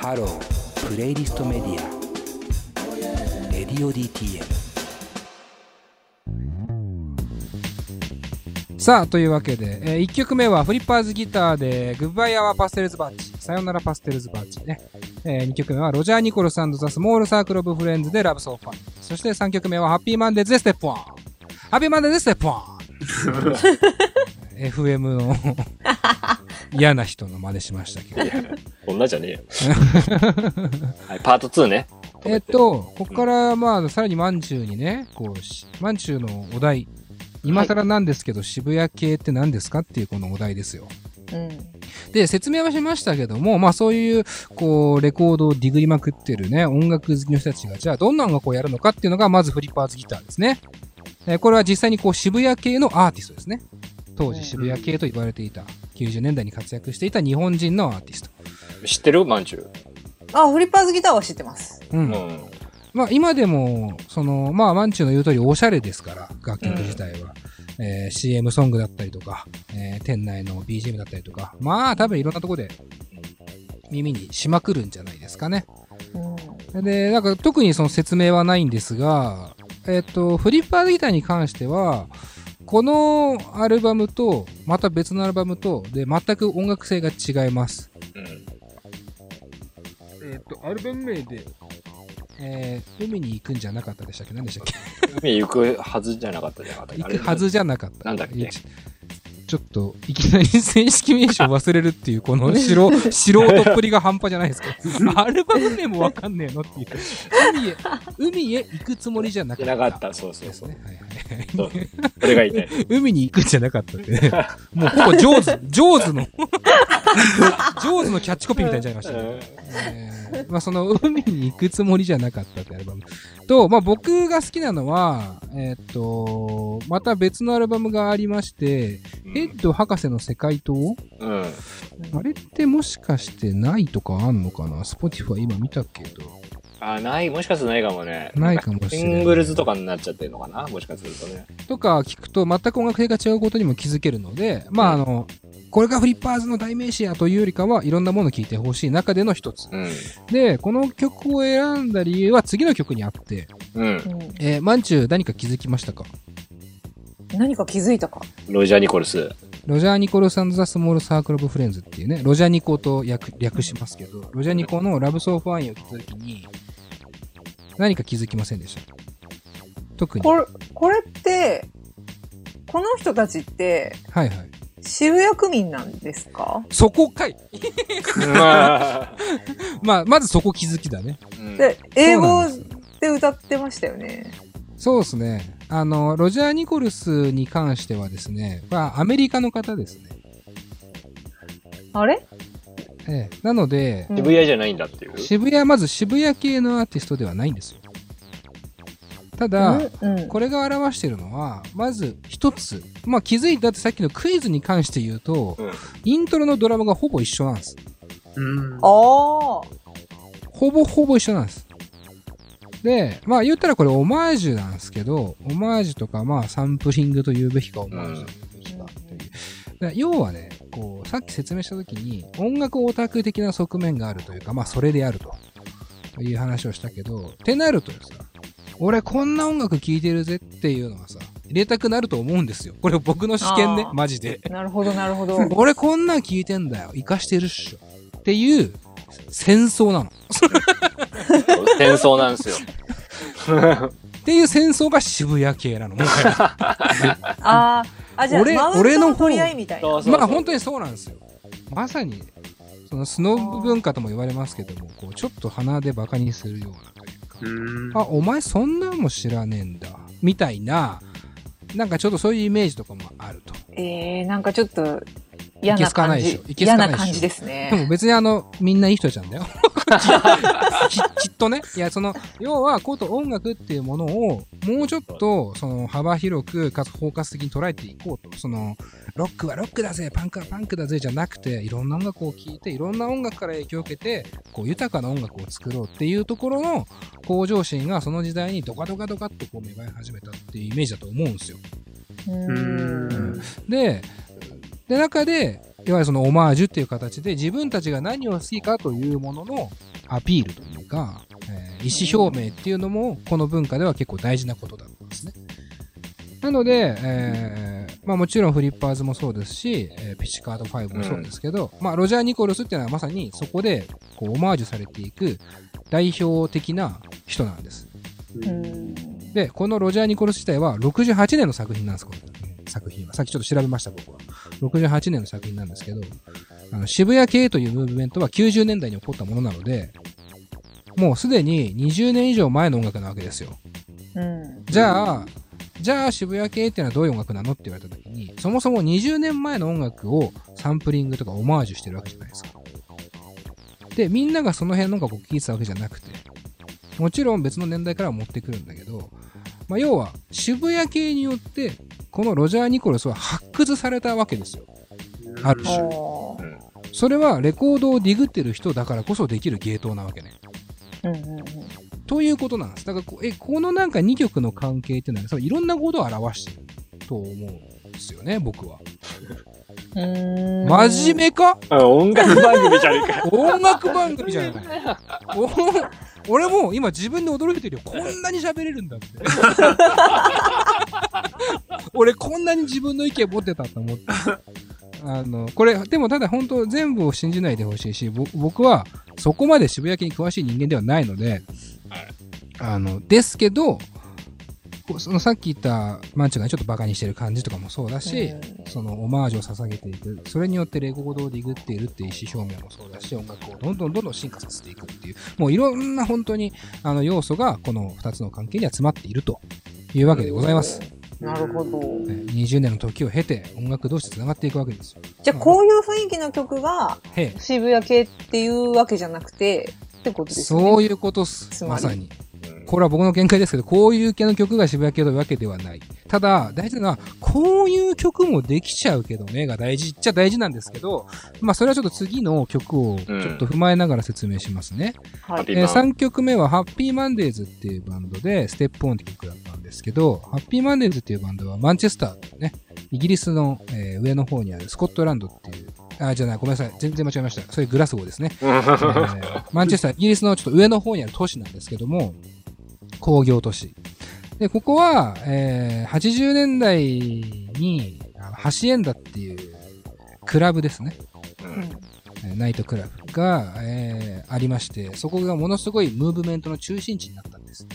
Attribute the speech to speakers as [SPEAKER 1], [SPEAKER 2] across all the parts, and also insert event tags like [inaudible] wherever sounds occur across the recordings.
[SPEAKER 1] ハロープレイリストメディアレディオ DTM
[SPEAKER 2] さあ、というわけで、え1曲目はフリッパーズギターで、グッバイアワーパステルズバッチ、さよならパステルズバッチね。え2曲目はロジャー・ニコルスザ・スモール・サークル・オブ・フレンズでラブ・ソーファン。そして3曲目はハッピーマンデーズでステップワン。ハッピーマンデーズでステップワン FM の嫌な人の真似しましたけど。
[SPEAKER 3] こんなじゃねえよ。はい、パート2ね。[laughs]
[SPEAKER 2] えっと、ここから、まあ、さらにまんじゅうにね、こうし、まんじゅうのお題、今更なんですけど、渋谷系って何ですかっていうこのお題ですよ。
[SPEAKER 4] うん。
[SPEAKER 2] で、説明はしましたけども、まあそういう、こう、レコードをディグりまくってるね、音楽好きの人たちが、じゃあどんな音楽をやるのかっていうのが、まずフリッパーズギターですね。えーこれは実際にこう、渋谷系のアーティストですね。当時渋谷系と言われていた、90年代に活躍していた日本人のアーティスト。
[SPEAKER 3] 知ってる？まんじゅう。
[SPEAKER 4] あ、フリッパーズギターは知ってます。
[SPEAKER 2] う。
[SPEAKER 3] うんん。
[SPEAKER 2] まあ今でも、その、まあマンチューの言う通りおしゃれですから、楽曲自体は。えー CM ソングだったりとか、えー店内の BGM だったりとか、まあ多分いろんなとこで耳にしまくるんじゃないですかね。
[SPEAKER 4] うん。
[SPEAKER 2] で、なんか特にその説明はないんですが、えっ、と、フリッパーギターに関しては、このアルバムと、また別のアルバムと、で、全く音楽性が違います。
[SPEAKER 3] うん。
[SPEAKER 2] えっ、と、アルバム名で、えー海に行くんじゃなかったでしたっけ？何でしたっけ？
[SPEAKER 3] 海行くはずじゃなかったじゃなかった
[SPEAKER 2] 行くはずじゃなかった。
[SPEAKER 3] なんだっけ？
[SPEAKER 2] ちちょっと、いきなり正式名称 [laughs] 忘れるっていう、この素人素人っぷりが半端じゃないですか。[laughs] アルバム名もわかんねえのっていう。海へ、海へ行くつもりじゃなかった。
[SPEAKER 3] なかった。そうそうそう。
[SPEAKER 2] ね。はいはいはい。
[SPEAKER 3] そうそれが言いたい。
[SPEAKER 2] 海に行くんじゃなかったってね。[laughs] もうほぼジョーズ、ジョーズの、ジョーズのキャッチコピーみたいになっちゃいましたね。え [laughs] ーまあその海に行くつもりじゃなかったってアルバム。と、まあ僕が好きなのは、えーっと、また別のアルバムがありまして、ヘッド博士の世界島？
[SPEAKER 3] うん。
[SPEAKER 2] あれってもしかしてないとかあんのかな？ Spotify 今見たけど。
[SPEAKER 3] あ、ない、もしかするとないかもね。
[SPEAKER 2] ないかもしれない
[SPEAKER 3] シングルズとかになっちゃってるのかな？もしかするとね。
[SPEAKER 2] とか聞くと全く音楽性が違うことにも気づけるので、まああの、これがフリッパーズの代名詞やというよりかはいろんなものを聴いてほしい中での一つ。
[SPEAKER 3] うん。
[SPEAKER 2] で、この曲を選んだ理由は次の曲にあって、
[SPEAKER 3] うん。
[SPEAKER 4] うん。
[SPEAKER 2] えー、マンチュー何か気づきましたか？
[SPEAKER 4] 何か気づいたか？
[SPEAKER 3] ロジャー・ニコルス。
[SPEAKER 2] ロジャー・ニコルスザ・スモール・サークル・オブ・フレンズっていうね、ロジャー・ニコと略略しますけど、ロジャー・ニコのラブ・ソー・ファインを聴いたときに、何か気づきませんでした？特に。
[SPEAKER 4] これ、これって、この人たちって、
[SPEAKER 2] はいはい。
[SPEAKER 4] 渋谷区民なんですか？
[SPEAKER 2] そこかい
[SPEAKER 3] まあ [laughs]
[SPEAKER 2] まずそこ気づきだね。
[SPEAKER 3] うん
[SPEAKER 4] で、英語
[SPEAKER 2] で
[SPEAKER 4] 歌ってましたよね。
[SPEAKER 2] そうですね。あの、ロジャー・ニコルスに関してはですね、まあ、アメリカの方ですね。
[SPEAKER 4] あれ？
[SPEAKER 2] ええ。なので、
[SPEAKER 4] うん
[SPEAKER 3] 渋谷じゃないんだっていう。
[SPEAKER 2] 渋谷、まず渋谷系のアーティストではないんですよ。ただ、
[SPEAKER 4] うんうん
[SPEAKER 2] これが表しているのは、まず一つ、まあ気づいたってさっきのクイズに関して言うと、
[SPEAKER 3] うん。
[SPEAKER 2] イントロのドラムがほぼ一緒なんです。
[SPEAKER 5] うん。
[SPEAKER 4] ああ。
[SPEAKER 2] ほぼほぼ一緒なんです。で、まあ言ったらこれオマージュなんですけど、オマージュとかまあサンプリングと言うべきかオマージュと言うべきかっていう。で要はね、こう、さっき説明したときに、音楽オタク的な側面があるというか、まあそれであるという話をしたけど、ってなるとさ、俺こんな音楽聴いてるぜっていうのはさ、入れたくなると思うんですよ。これ僕の試験ねマジで。
[SPEAKER 4] なるほど、なるほど。
[SPEAKER 2] 俺こんなん聞いてんだよ。活かしてるっしょ。っていう戦争なの。
[SPEAKER 3] 戦争なんですよ。
[SPEAKER 2] っていう戦争が渋谷系なの。[laughs]
[SPEAKER 4] ああ。あ、じゃあ、
[SPEAKER 2] 俺俺の方
[SPEAKER 4] の取り合いみたいな。
[SPEAKER 3] そうそう
[SPEAKER 2] まあ本当にそうなんですよ。まさに、そのスノブ文化とも言われますけども、こうちょっと鼻でバカにするような。あ、お前そんなんも知らねえんだ。みたいな、なんかちょっとそういうイメージとかもあると。
[SPEAKER 4] えー、なんかちょっと嫌な感じ
[SPEAKER 2] いでしょい。けす
[SPEAKER 4] 嫌
[SPEAKER 2] かないでしょ
[SPEAKER 4] な感じです
[SPEAKER 2] でも
[SPEAKER 4] ね。
[SPEAKER 2] 別にあの、みんないい人じゃんだよ。き [laughs] きっとね。いや、その、要は、こと音楽っていうものを、もうちょっと、その、幅広く、かつ包括的に捉えていこうと。その、ロックはロックだぜ、パンクはパンクだぜ、じゃなくて、いろんな音楽を聴いて、いろんな音楽から影響を受けて、こう、豊かな音楽を作ろうっていうところの、向上心がその時代にドカドカドカっとこう芽生え始めたっていうイメージだと思うんですよ。
[SPEAKER 4] うーん。
[SPEAKER 2] で、で、中で、いわゆるそのオマージュっていう形で自分たちが何を好きかというもののアピールというか、えー意思表明っていうのもこの文化では結構大事なことだったんですね。なので、えーまあもちろんフリッパーズもそうですし、えーピチカード5もそうですけど、まあロジャー・ニコルスっていうのはまさにそこでこうオマージュされていく代表的な人なんです。
[SPEAKER 4] うん。
[SPEAKER 2] で、このロジャー・ニコルス自体は68年の作品なんです、この作品は。さっきちょっと調べました、僕は。68年の作品なんですけど、あの渋谷系というムーブメントは90年代に起こったものなので、もうすでに20年以上前の音楽なわけですよ。
[SPEAKER 4] うん。
[SPEAKER 2] じゃあ、じゃあ渋谷系っていうのはどういう音楽なのって言われた時に、そもそも20年前の音楽をサンプリングとかオマージュしてるわけじゃないですか。で、みんながその辺の音楽を聴いてたわけじゃなくて、もちろん別の年代からは持ってくるんだけど、まあ、要は渋谷系によって、このロジャー・ニコルスは発掘されたわけですよ。ある種。それはレコードをディグってる人だからこそできる芸当なわけね。
[SPEAKER 4] うんうんうん。
[SPEAKER 2] ということなんです。だからこ、え、このなんか2曲の関係っていうのは、いろんなことを表してると思うんですよね、僕は。真面目か？
[SPEAKER 3] あ音楽番組じゃねえか。[laughs]
[SPEAKER 2] 音楽番組じゃない。お俺も今自分で驚いてるよ。こんなに喋れるんだって。俺こんなに自分の意見持ってたと思って。あの、これ、でもただ本当全部を信じないでほしいし、ぼ僕はそこまで渋谷系に詳しい人間ではないので、あの、ですけど、そのさっき言ったマンチュがちょっとバカにしてる感じとかもそうだし、
[SPEAKER 4] うん
[SPEAKER 2] そのオマージュを捧げていく、それによってレコードをディグっているっていう意思表明もそうだし、音楽をどんどんどんどん進化させていくっていう、もういろんな本当にあの要素がこの2つの関係には詰まっているというわけでございます。
[SPEAKER 4] なるほど。
[SPEAKER 2] え20年の時を経て音楽同士で繋がっていくわけですよ。
[SPEAKER 4] じゃあ、こういう雰囲気の曲が渋谷系っていうわけじゃなくて、ってことですよね。
[SPEAKER 2] そういうことっす。
[SPEAKER 4] ま
[SPEAKER 2] さに。これは僕の見解ですけど、こういう系の曲が渋谷系というわけではない。ただ、大事なのは、こういう曲もできちゃうけどね、が大事っちゃ大事なんですけど、まあ、それはちょっと次の曲をちょっと踏まえながら説明しますね。
[SPEAKER 4] はい。
[SPEAKER 2] えー
[SPEAKER 3] ハッピーマン
[SPEAKER 2] 3曲目は、ハッピーマンデーズっていうバンドで、ステップオンって曲だったんですけど、ハッピーマンデーズっていうバンドは、マンチェスターね、イギリスの、えー上の方にあるスコットランドっていう、あ、じゃない、ごめんなさい。全然間違えました。それグラスゴーですね。えーマンチェスター、イギリスのちょっと上の方にある都市なんですけども、工業都市。で、ここは、えー80年代に、あのハシエンダっていうクラブですね。
[SPEAKER 4] うん
[SPEAKER 2] えーナイトクラブが、えーありまして、そこがものすごいムーブメントの中心地になったんです。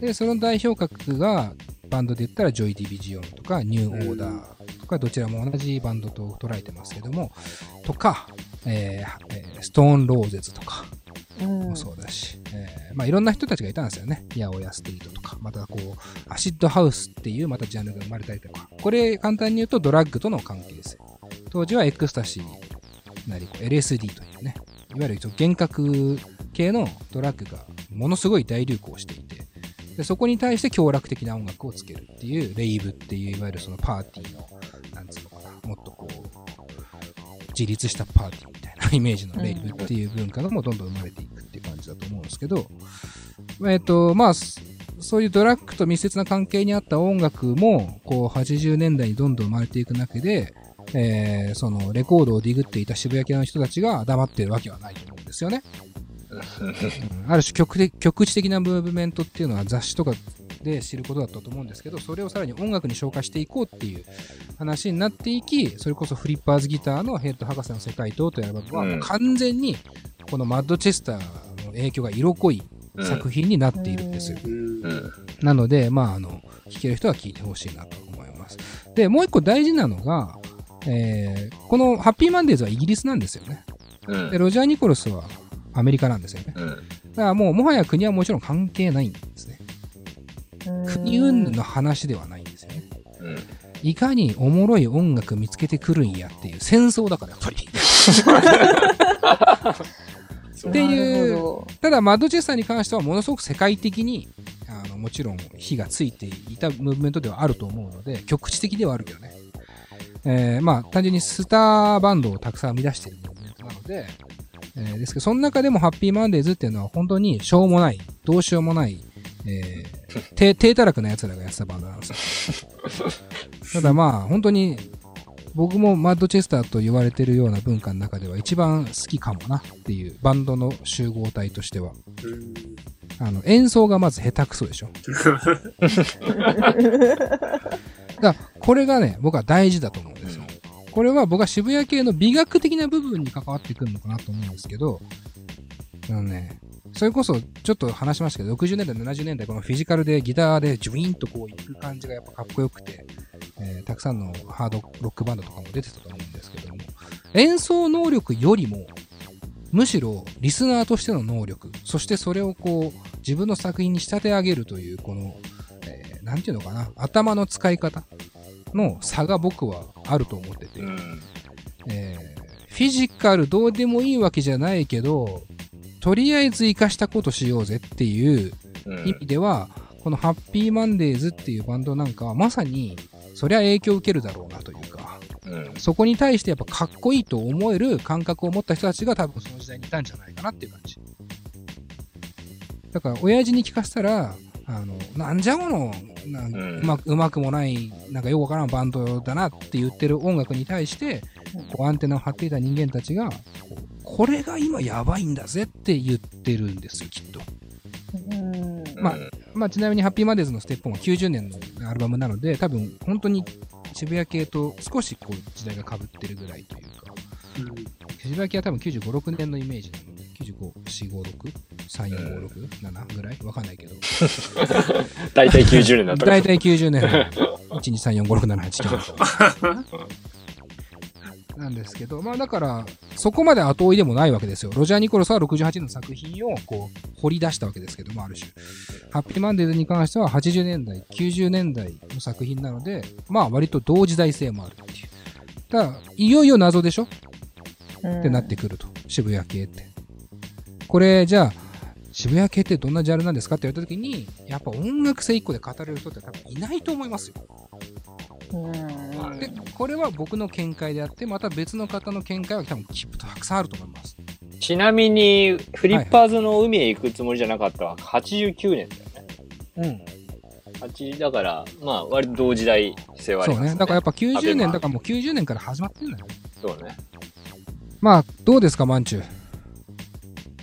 [SPEAKER 2] で、その代表格が、バンドで言ったら、ジョイ・ディヴィジョンとか、ニュー・オーダーとか、どちらも同じバンドと捉えてますけども、とか、えーえーストーン・ローゼズとか
[SPEAKER 4] うん
[SPEAKER 2] もそうだし、えーまあいろんな人たちがいたんですよね。ヤオヤステートとか、またこう、アシッドハウスっていうまたジャンルが生まれたりとか、これ簡単に言うとドラッグとの関係です。当時はエクスタシーなり、LSD というね、いわゆる幻覚系のドラッグがものすごい大流行していて、でそこに対して強楽的な音楽をつけるっていう、レイブっていう、いわゆるそのパーティーの、なんつうのかな、もっとこう、自立したパーティーイメージのレイブっていう文化がもうどんどん生まれていくっていう感じだと思うんですけど、えっ、と、まあ、そそういうドラッグと密接な関係にあった音楽も、こう、80年代にどんどん生まれていく中で、えーその、レコードをディグっていた渋谷系の人たちが黙ってるわけはないと思うんですよね。うんある種局で局地的なムーブメントっていうのは雑誌とかで知ることだったと思うんですけど、それをさらに音楽に昇華していこうっていう話になっていき、それこそフリッパーズギターのヘッド博士の世界とというアルバムは、
[SPEAKER 3] うん
[SPEAKER 2] もう完全にこのマッドチェスターの影響が色濃い作品になっているんですよ。
[SPEAKER 3] うん
[SPEAKER 2] なので、まあ、あの、聴ける人は聴いてほしいなと思います。で、もう一個大事なのが、えーこのハッピーマンデーズはイギリスなんですよね。
[SPEAKER 3] うん
[SPEAKER 2] で、ロジャー・ニコルスはアメリカなんですよね。
[SPEAKER 3] うん
[SPEAKER 2] だからもう、もはや国はもちろん関係ないんですね。国云々の話ではないんですよね。
[SPEAKER 3] うん
[SPEAKER 2] いかにおもろい音楽見つけてくるんやっていう戦争だから、やっぱり。っていうただ、マッドチェスターに関してはものすごく世界的に、あの、もちろん火がついていたムーブメントではあると思うので、局地的ではあるけどね。えーまあ、単純にスターバンドをたくさん生み出しているムーブメントなので、えーですけど、その中でもハッピーマンデーズっていうのは本当にしょうもない、どうしようもない、えー、低低たらくな奴らがやってたバンドなんですよ。ただまあ、本当に、僕もマッドチェスターと言われてるような文化の中では一番好きかもなっていうバンドの集合体としては。
[SPEAKER 5] うん
[SPEAKER 2] あの、演奏がまず下手くそでしょ。[laughs] だから、これがね、僕は大事だと思うんですよ。これは僕は渋谷系の美学的な部分に関わってくるのかなと思うんですけど、あのね、それこそちょっと話しましたけど、60年代、70年代、このフィジカルでギターでジュイーンとこういく感じがやっぱかっこよくて、えーたくさんのハードロックバンドとかも出てたと思うんですけども、演奏能力よりも、むしろリスナーとしての能力、そしてそれをこう自分の作品に仕立て上げるという、この、えーなんていうのかな、頭の使い方の差が僕はあると思ってて、
[SPEAKER 3] うん。
[SPEAKER 2] えーフィジカルどうでもいいわけじゃないけど、とりあえず活かしたことしようぜっていう
[SPEAKER 3] うん
[SPEAKER 2] 意味では、このハッピーマンデーズっていうバンドなんかはまさに、そりゃ影響を受けるだろうなというか、
[SPEAKER 3] うん。
[SPEAKER 2] そこに対してやっぱかっこいいと思える感覚を持った人たちが多分その時代にいたんじゃないかなっていう感じ。だから、親父に聞かせたら、あの、なんじゃこの、なん
[SPEAKER 3] うん。
[SPEAKER 2] うまく、うまくもない、なんかよくわからんバンドだなって言ってる音楽に対して、こうアンテナを張っていた人間たちが、これが今やばいんだぜって言ってるんですよ、きっと。
[SPEAKER 4] うん。
[SPEAKER 2] まあまあ、ちなみにハッピーマンデーズのステップも90年のアルバムなので、多分本当に渋谷系と少しこう時代が被ってるぐらいというか、渋谷系は多分95、6年のイメージなので、95、4、5、6、3、4、5、6、7ぐらい？わかんないけど。[laughs]
[SPEAKER 3] 大体90年だった
[SPEAKER 2] 大体90年の1、2、3、4、5、6、7、8、9。なんですけど、まあだから、そこまで後追いでもないわけですよ。ロジャー・ニコルスは68年の作品をこう掘り出したわけですけども、ある種。ハッピーマンデーズに関しては80年代、90年代の作品なので、まあ割と同時代性もあるっていう。だから、いよいよ謎でしょ？ってなってくると。渋谷系って。これ、じゃあ、渋谷系ってどんなジャンルなんですかって言われた時に、やっぱ音楽性一個で語れる人って多分いないと思いますよ。
[SPEAKER 4] うん
[SPEAKER 2] で、これは僕の見解であって、また別の方の見解は多分きっとたくさんあると思います。
[SPEAKER 3] ちなみに、フリッパーズの海へ行くつもりじゃなかったは89年だよね。
[SPEAKER 2] うん。
[SPEAKER 3] 8だから、まあ、割と同時代性はあります
[SPEAKER 2] そうね。だからやっぱ90年、だからもう90年から始まってるんだよね。
[SPEAKER 3] そうね。
[SPEAKER 2] まあ、どうですか、まんちゅう。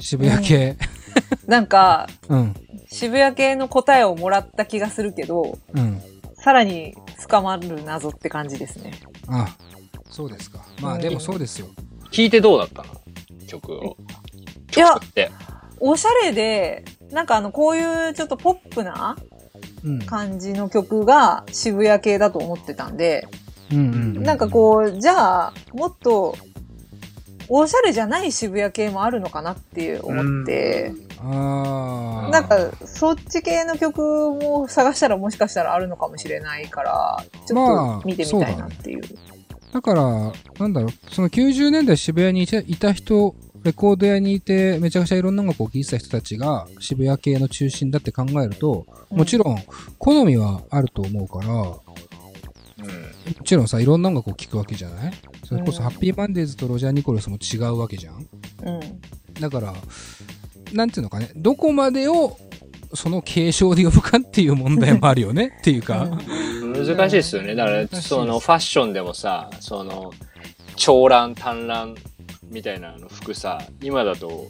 [SPEAKER 2] 渋谷系。[laughs]
[SPEAKER 4] なんか、
[SPEAKER 2] うん。
[SPEAKER 4] 渋谷系の答えをもらった気がするけど、
[SPEAKER 2] うん。
[SPEAKER 4] さらに深まる謎って感じですね。
[SPEAKER 2] あ、そうですか。まあ、でもそうですよ。
[SPEAKER 3] 聞いてどうだったの？曲を。
[SPEAKER 4] いや、
[SPEAKER 3] で、
[SPEAKER 4] おしゃれで、なんかあの、こういうちょっとポップな
[SPEAKER 2] うん。
[SPEAKER 4] 感じの曲が渋谷系だと思ってたんで、
[SPEAKER 2] うんうん。
[SPEAKER 4] なんかこう、じゃあ、もっと、おしゃれじゃない渋谷系もあるのかなって思って、
[SPEAKER 2] ああ。
[SPEAKER 4] なんか、そっち系の曲も探したらもしかしたらあるのかもしれないから、ちょ
[SPEAKER 2] まあ
[SPEAKER 4] っと見てみたいなっていう。
[SPEAKER 2] だから、なんだろう、その90年代渋谷にいたいた人、レコード屋にいて、めちゃくちゃいろんな音楽を聴いてた人たちが渋谷系の中心だって考えると、もちろん、好みはあると思うから、も
[SPEAKER 3] うん。
[SPEAKER 2] ちろんさ、いろんな音楽を聴くわけじゃない？それこそ、
[SPEAKER 4] うん
[SPEAKER 2] ハッピーマンデーズとロジャー・ニコルスも違うわけじゃん？
[SPEAKER 4] うん。
[SPEAKER 2] だから、なんていうのかね、どこまでをその継承で呼ぶかっていう問題もあるよねっていうか、
[SPEAKER 3] 難しいですよね。だから、そのファッションでもさ、その、長乱、短乱みたいなの服さ、今だと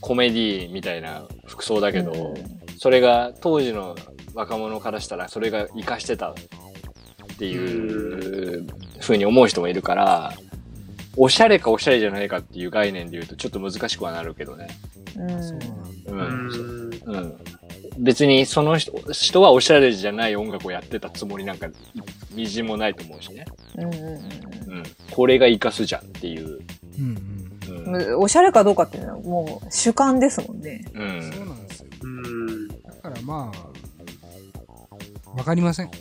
[SPEAKER 3] コメディみたいな服装だけど、それが当時の若者からしたらそれが活かしてたっていう風に思う人もいるから、おしゃれかおしゃれじゃないかっていう概念で言うとちょっと難しくはなるけどね。
[SPEAKER 4] うん。
[SPEAKER 2] そう。
[SPEAKER 3] 別にその人人はおしゃれじゃない音楽をやってたつもりなんかみじんもないと思うしね。
[SPEAKER 4] うんうん
[SPEAKER 3] うん。これが活かすじゃんっていう。
[SPEAKER 2] うんうん。
[SPEAKER 3] うん。
[SPEAKER 4] うんおしゃれかどうかっていうのはもう主観ですもんね。
[SPEAKER 3] う。
[SPEAKER 2] そうんなんですよ。
[SPEAKER 5] うん。
[SPEAKER 2] だからまあ、わかりません。[laughs]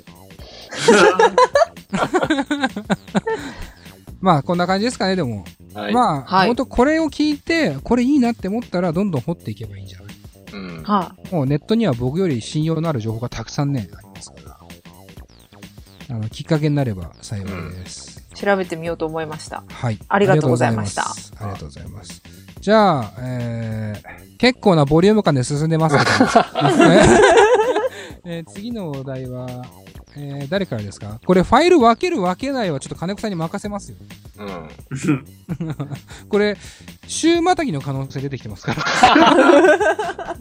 [SPEAKER 2] まあ、こんな感じですかね、でも。
[SPEAKER 3] はい。
[SPEAKER 2] まあ、
[SPEAKER 4] はい
[SPEAKER 2] 本当これを聞いて、これいいなって思ったら、どんどん掘っていけばいいんじゃない
[SPEAKER 3] うん。
[SPEAKER 4] は
[SPEAKER 2] もうネットには僕より信用のある情報がたくさんね、ありますから。あの、きっかけになれば幸いです。
[SPEAKER 4] い。調べてみようと思いました。
[SPEAKER 2] はい。
[SPEAKER 4] ありがとうございました
[SPEAKER 2] ありがとうございます。じゃあ、えー、結構なボリューム感で進んでますけど、[laughs] えー次のお題は、えー誰からですか？これファイル分ける分けないはちょっと金子さんに任せますよ。
[SPEAKER 3] うん。[laughs]
[SPEAKER 2] これ、週またぎの可能性出てきてますから。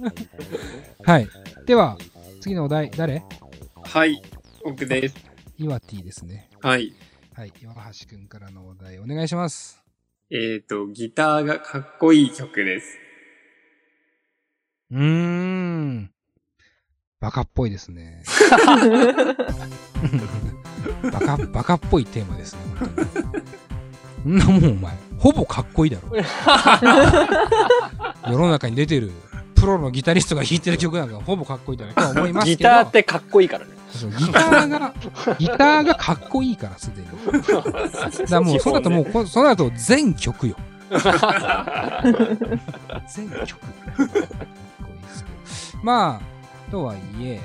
[SPEAKER 2] [laughs] はい。では、次のお題、誰？
[SPEAKER 5] はい、僕です。
[SPEAKER 2] イワティですね。
[SPEAKER 5] はい。
[SPEAKER 2] はい。岩橋くんからのお題お願いします。
[SPEAKER 5] えっ、と、ギターがかっこいい曲です。
[SPEAKER 2] うーん。バカっぽいですね。バカ、バカっぽいテーマですね。そんなもんお前、ほぼかっこいいだろ。世の中に出てるプロのギタリストが弾いてる曲なんかほぼかっこいいだろうとは思いますけど。
[SPEAKER 3] ギターってかっこいいからね。
[SPEAKER 2] そうギターが、ギターがかっこいいから、すでに。だからもう、そうだともう、こそうなると全曲よ。[laughs] 全曲。まあ、とはいえ、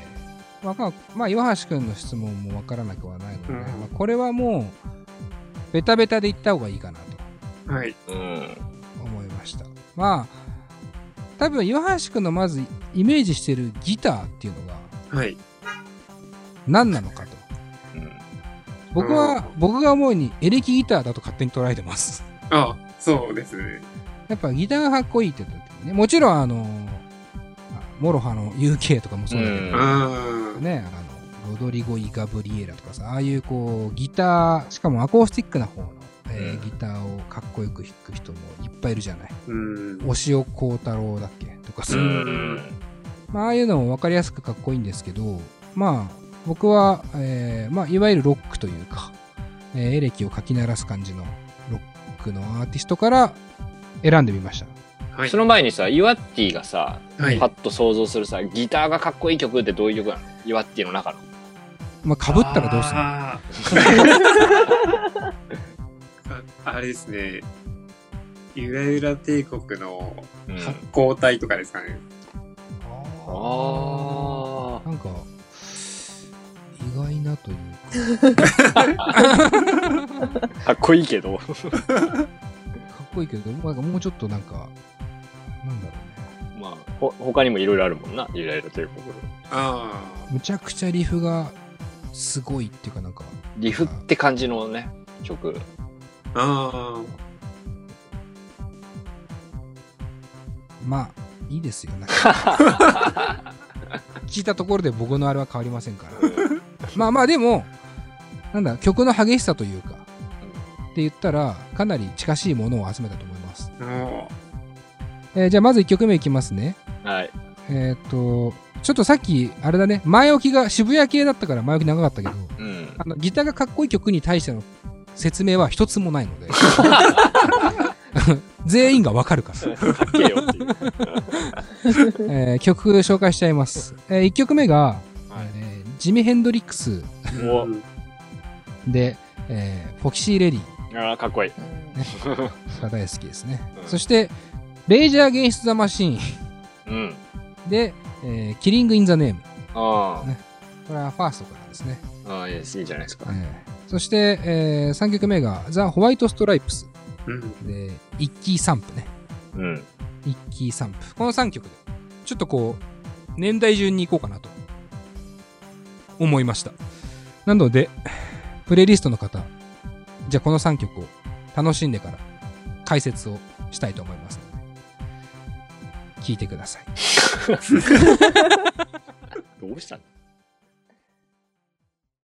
[SPEAKER 2] まあ、まあ、岩橋くんの質問もわからなくはないので、
[SPEAKER 5] うん
[SPEAKER 2] まあ、これはもう、ベタベタで言った方がいいかなと
[SPEAKER 5] はい。
[SPEAKER 3] うん。
[SPEAKER 2] 思いました。まあ、多分岩橋くんのまずイメージしてるギターっていうのが
[SPEAKER 5] はい。
[SPEAKER 2] 何なのかと。
[SPEAKER 3] うん
[SPEAKER 2] 僕は、僕が思うにエレキギターだと勝手に捉えてます。
[SPEAKER 5] あ、そうですね。
[SPEAKER 2] やっぱギターがかっこいいって言った時にね、もちろんあの、まあモロハの UK とかもそうだけど、
[SPEAKER 3] うん
[SPEAKER 5] あ
[SPEAKER 2] ね、あの、ロドリゴ・イ・ガブリエラとかさ、ああいうこう、ギター、しかもアコースティックな方の、えー
[SPEAKER 3] うん
[SPEAKER 2] ギターをかっこよく弾く人もいっぱいいるじゃない。
[SPEAKER 5] うん。
[SPEAKER 2] 押尾幸太郎だっけとかさ、
[SPEAKER 3] うん。
[SPEAKER 2] まあ、ああいうのも分かりやすくかっこいいんですけど、まあ、僕は、えーまあ、いわゆるロックというか、えーエレキをかき鳴らす感じのロックのアーティストから選んでみました。
[SPEAKER 5] はい
[SPEAKER 3] そ。の前にさ、イワッティがさ、
[SPEAKER 5] はい
[SPEAKER 3] パッと想像するさ、ギターがかっこいい曲ってどういう曲なの？イワッティの中の。
[SPEAKER 2] まあ、かぶったらどうするの？[laughs]
[SPEAKER 5] あれですね。ゆらゆら帝国の
[SPEAKER 3] うん。
[SPEAKER 5] 発光体とかですかね。
[SPEAKER 3] あ
[SPEAKER 2] なんか、意外なというか、
[SPEAKER 3] あ。[laughs] かっこいいけど。[laughs]
[SPEAKER 2] かっこいいけど、なんかもうちょっとなんか、なんだろうね。
[SPEAKER 3] まあ、ほ他にもいろいろあるもんな、ゆらゆら帝国。
[SPEAKER 5] あ
[SPEAKER 2] むちゃくちゃリフがすごいっていうかなんか、
[SPEAKER 3] リフって感じのね、曲。
[SPEAKER 5] あ。あ
[SPEAKER 2] まあ、いいですよ。なんか [laughs] 聞いたところで僕のあれは変わりませんから。まあまあでも、なんだ、曲の激しさというか、って言ったら、かなり近しいものを集めたと思います。えーじゃあまず1曲目いきますね。
[SPEAKER 3] はい。
[SPEAKER 2] えっ、と、ちょっとさっき、あれだね、前置きが渋谷系だったから前置き長かったけど、
[SPEAKER 3] うん。
[SPEAKER 2] あのギターがかっこいい曲に対しての説明は一つもないので、[laughs] 全員がわかるから。
[SPEAKER 3] え
[SPEAKER 2] ー曲紹介しちゃいます。え1曲目が、
[SPEAKER 3] はい
[SPEAKER 2] えージミ・ヘンドリックスで、えーフォキシー・レディ
[SPEAKER 3] ああ、かっこいい。
[SPEAKER 2] が大好きですね。
[SPEAKER 3] うん
[SPEAKER 2] そして、レイジャー・ゲンザ・マシーン
[SPEAKER 3] うん。
[SPEAKER 2] で、えーキリング・イン・ザ・ネーム。
[SPEAKER 3] あ
[SPEAKER 2] これはファーストからですね。
[SPEAKER 3] あ。ああ、いいじゃないですか。
[SPEAKER 2] えーそして、え3曲目がザ・ホワイト・ストライプス
[SPEAKER 5] うん。
[SPEAKER 2] で、イッキー・サンプね。
[SPEAKER 3] うん。
[SPEAKER 2] イッキー・サンプ。この3曲で、ちょっとこう、年代順に行こうかなと思いました。なので、プレイリストの方、じゃあこの3曲を楽しんでから解説をしたいと思います聞いてください。[laughs] [laughs]
[SPEAKER 3] どうしたの？